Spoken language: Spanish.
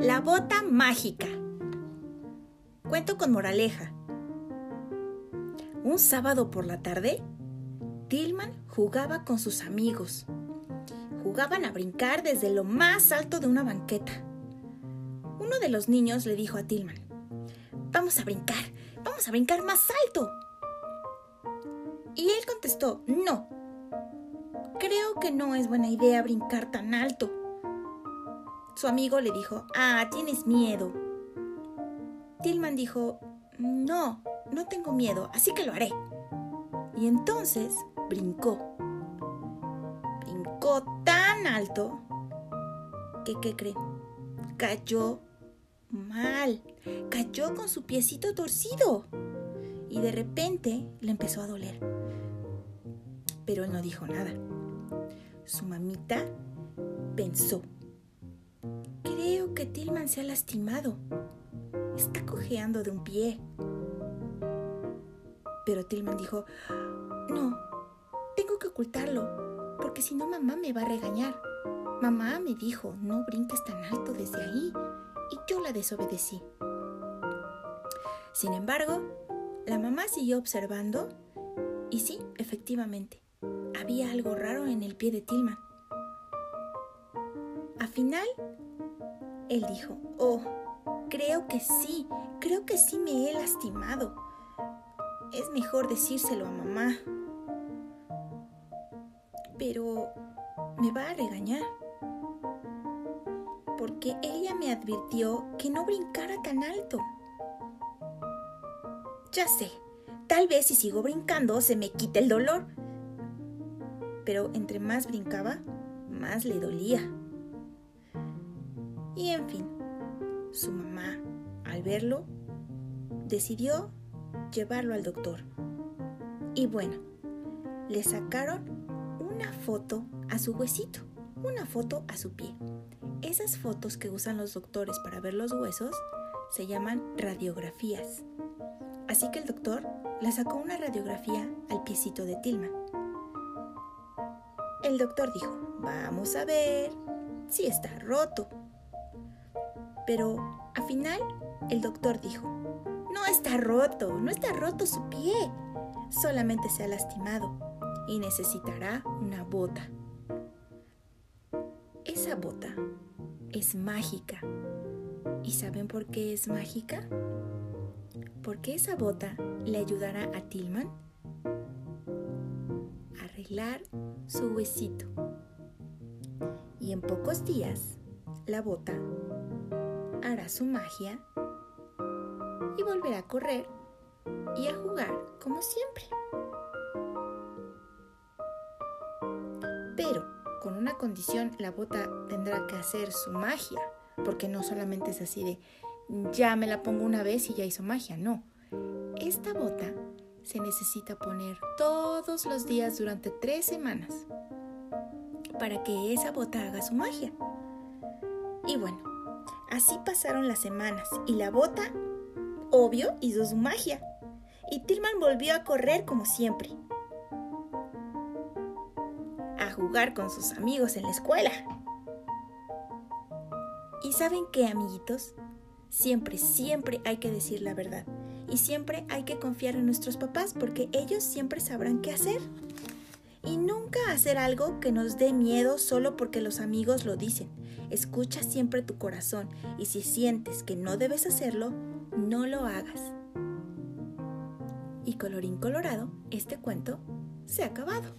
La bota mágica. Cuento con moraleja. Un sábado por la tarde, Tillman jugaba con sus amigos. Jugaban a brincar desde lo más alto de una banqueta. Uno de los niños le dijo a Tillman, Vamos a brincar, vamos a brincar más alto. Y él contestó, No, creo que no es buena idea brincar tan alto. Su amigo le dijo, Ah, tienes miedo. Tillman dijo, No, no tengo miedo, así que lo haré. Y entonces brincó. Brincó tan alto que, ¿qué creen? Cayó mal. Cayó con su piecito torcido. Y de repente le empezó a doler. Pero él no dijo nada. Su mamita pensó. Creo que Tillman se ha lastimado. Está cojeando de un pie. Pero Tillman dijo, no, tengo que ocultarlo, porque si no mamá me va a regañar. Mamá me dijo, no brinques tan alto desde ahí, y yo la desobedecí. Sin embargo, la mamá siguió observando, y sí, efectivamente, había algo raro en el pie de Tillman. Al final, él dijo, oh, creo que sí, creo que sí me he lastimado. Es mejor decírselo a mamá. Pero me va a regañar. Porque ella me advirtió que no brincara tan alto. Ya sé, tal vez si sigo brincando se me quite el dolor. Pero entre más brincaba, más le dolía. Y en fin, su mamá, al verlo, decidió llevarlo al doctor. Y bueno, le sacaron una foto a su huesito, una foto a su pie. Esas fotos que usan los doctores para ver los huesos se llaman radiografías. Así que el doctor le sacó una radiografía al piecito de Tilman. El doctor dijo, vamos a ver si está roto. Pero al final el doctor dijo, no está roto, no está roto su pie. Solamente se ha lastimado y necesitará una bota. Esa bota es mágica. ¿Y saben por qué es mágica? Porque esa bota le ayudará a Tillman a arreglar su huesito. Y en pocos días, la bota hará su magia y volverá a correr y a jugar como siempre. Pero con una condición, la bota tendrá que hacer su magia, porque no solamente es así de ya me la pongo una vez y ya hizo magia, no. Esta bota se necesita poner todos los días durante tres semanas para que esa bota haga su magia. Y bueno, así pasaron las semanas y la bota, obvio, hizo su magia. Y Tillman volvió a correr como siempre. A jugar con sus amigos en la escuela. ¿Y saben qué, amiguitos? Siempre, siempre hay que decir la verdad. Y siempre hay que confiar en nuestros papás porque ellos siempre sabrán qué hacer. Y nunca hacer algo que nos dé miedo solo porque los amigos lo dicen. Escucha siempre tu corazón y si sientes que no debes hacerlo, no lo hagas. Y colorín colorado, este cuento se ha acabado.